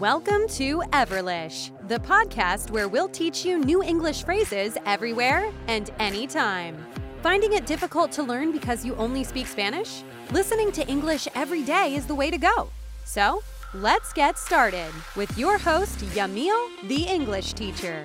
Welcome to Everlish, the podcast where we'll teach you new English phrases everywhere and anytime. Finding it difficult to learn because you only speak Spanish? Listening to English every day is the way to go. So, let's get started with your host, Yamil, the English teacher.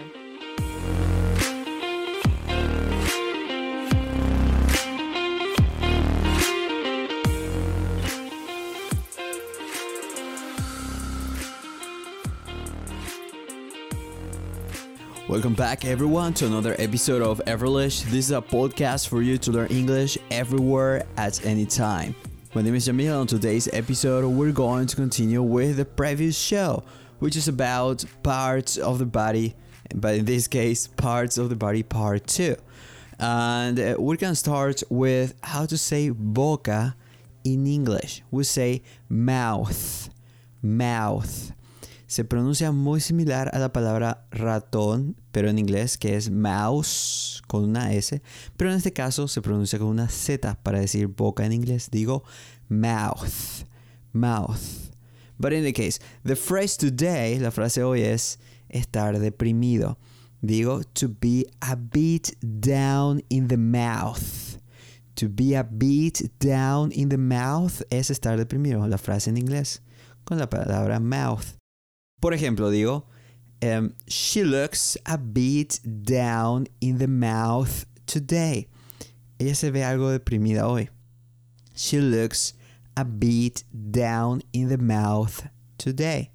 Welcome back, everyone, to another episode of Everlish. This is a podcast for you to learn English everywhere at any time. My name is Jamil. On today's episode, we're going to continue with the previous show, which is about parts of the body, but in this case, parts of the body part two. And uh, we're gonna start with how to say boca in English. We say mouth, mouth. Se pronuncia muy similar a la palabra ratón, pero en inglés, que es mouse con una S, pero en este caso se pronuncia con una Z para decir boca en inglés. Digo mouth, mouth. But in the case, the phrase today, la frase hoy es estar deprimido. Digo to be a bit down in the mouth. To be a bit down in the mouth es estar deprimido, la frase en inglés, con la palabra mouth. Por ejemplo, digo, um, she looks a bit down in the mouth today. Ella se ve algo deprimida hoy. She looks a bit down in the mouth today.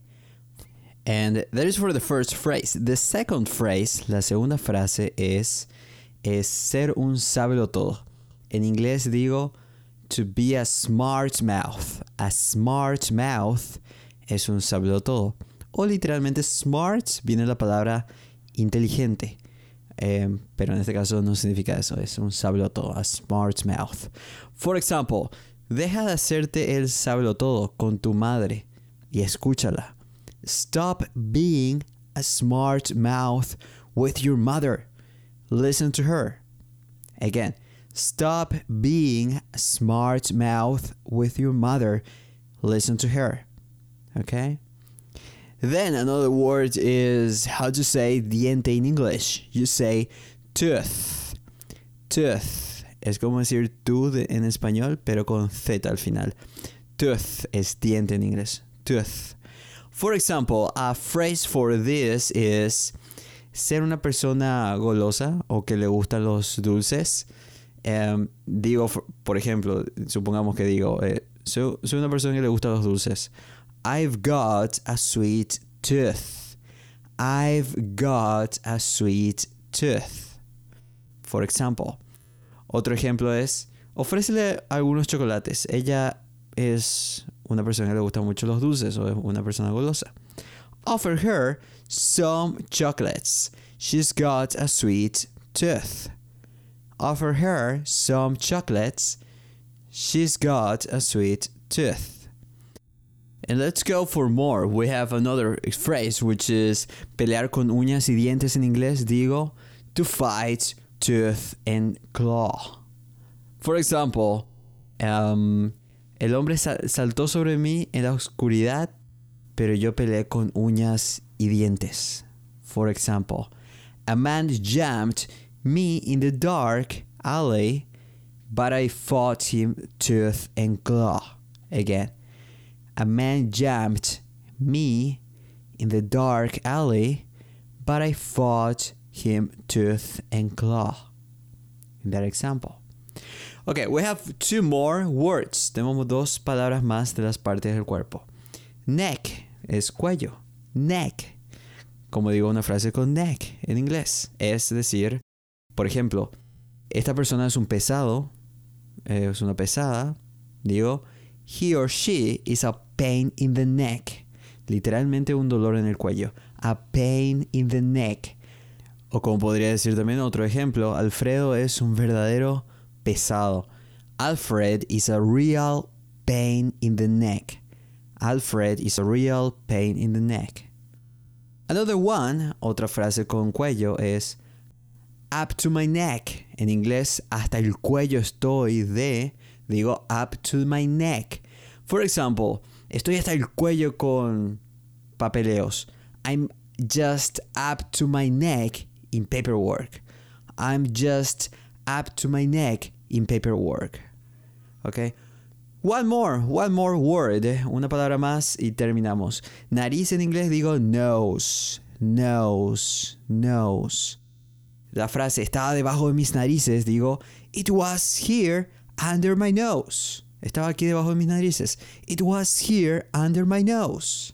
And that is for the first phrase. The second phrase, la segunda frase es, es ser un sábelo todo. En inglés digo to be a smart mouth. A smart mouth es un sábelo todo o literalmente smart viene la palabra inteligente. Eh, pero en este caso no significa eso, es un sablo todo, a smart mouth. For example, deja de hacerte el sablo todo con tu madre y escúchala. Stop being a smart mouth with your mother. Listen to her. Again, stop being a smart mouth with your mother. Listen to her. Okay? Then another word is how to say diente in English. You say tooth. Tooth. Es como decir tooth en español, pero con Z al final. Tooth es diente en inglés. Tooth. For example, a phrase for this is ser una persona golosa o que le gustan los dulces. Um, digo, por ejemplo, supongamos que digo, eh, soy, soy una persona que le gustan los dulces. I've got a sweet tooth. I've got a sweet tooth. For example. Otro ejemplo es, ofrécele algunos chocolates. Ella es una persona que le gustan mucho los dulces o es una persona golosa. Offer her some chocolates. She's got a sweet tooth. Offer her some chocolates. She's got a sweet tooth. And let's go for more. We have another phrase which is pelear con uñas y dientes en inglés. Digo to fight tooth and claw. For example, um, el hombre saltó sobre mí en la oscuridad, pero yo peleé con uñas y dientes. For example, a man jumped me in the dark alley, but I fought him tooth and claw. Again, a man jumped me in the dark alley, but I fought him tooth and claw. In that example. Okay, we have two more words. Tenemos dos palabras más de las partes del cuerpo. Neck es cuello. Neck. Como digo una frase con neck en inglés. Es decir, por ejemplo, esta persona es un pesado. Eh, es una pesada. Digo, he or she is a pain in the neck. Literalmente un dolor en el cuello. A pain in the neck. O como podría decir también otro ejemplo, Alfredo es un verdadero pesado. Alfred is a real pain in the neck. Alfred is a real pain in the neck. Another one, otra frase con cuello es up to my neck. En inglés, hasta el cuello estoy de, digo up to my neck. For example, estoy hasta el cuello con, papeleos. I'm just up to my neck in paperwork. I'm just up to my neck in paperwork. Okay? One more, one more word. Una palabra más y terminamos. Nariz en inglés digo nose, nose, nose. La frase estaba debajo de mis narices digo it was here under my nose. Estaba aquí debajo de mis narices. It was here under my nose.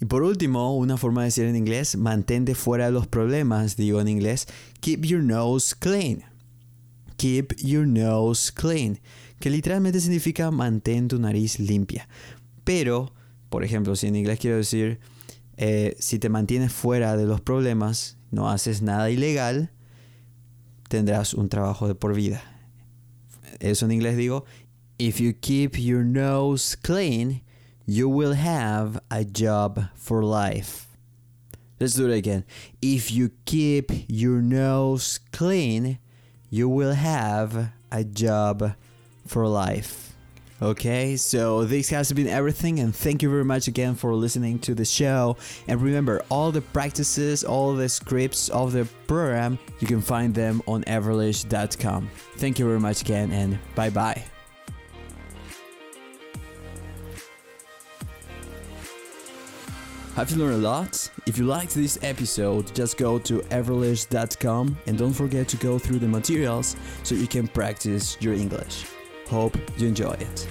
Y por último, una forma de decir en inglés, mantente fuera de los problemas, digo en inglés, keep your nose clean. Keep your nose clean, que literalmente significa mantén tu nariz limpia. Pero, por ejemplo, si en inglés quiero decir, eh, si te mantienes fuera de los problemas, no haces nada ilegal, tendrás un trabajo de por vida. Eso en inglés digo, if you keep your nose clean, you will have a job for life. Let's do it again. If you keep your nose clean, you will have a job for life. Okay, so this has been everything, and thank you very much again for listening to the show. And remember, all the practices, all the scripts of the program, you can find them on everlish.com. Thank you very much again, and bye bye. Have you learned a lot? If you liked this episode, just go to everlish.com and don't forget to go through the materials so you can practice your English. Hope you enjoy it.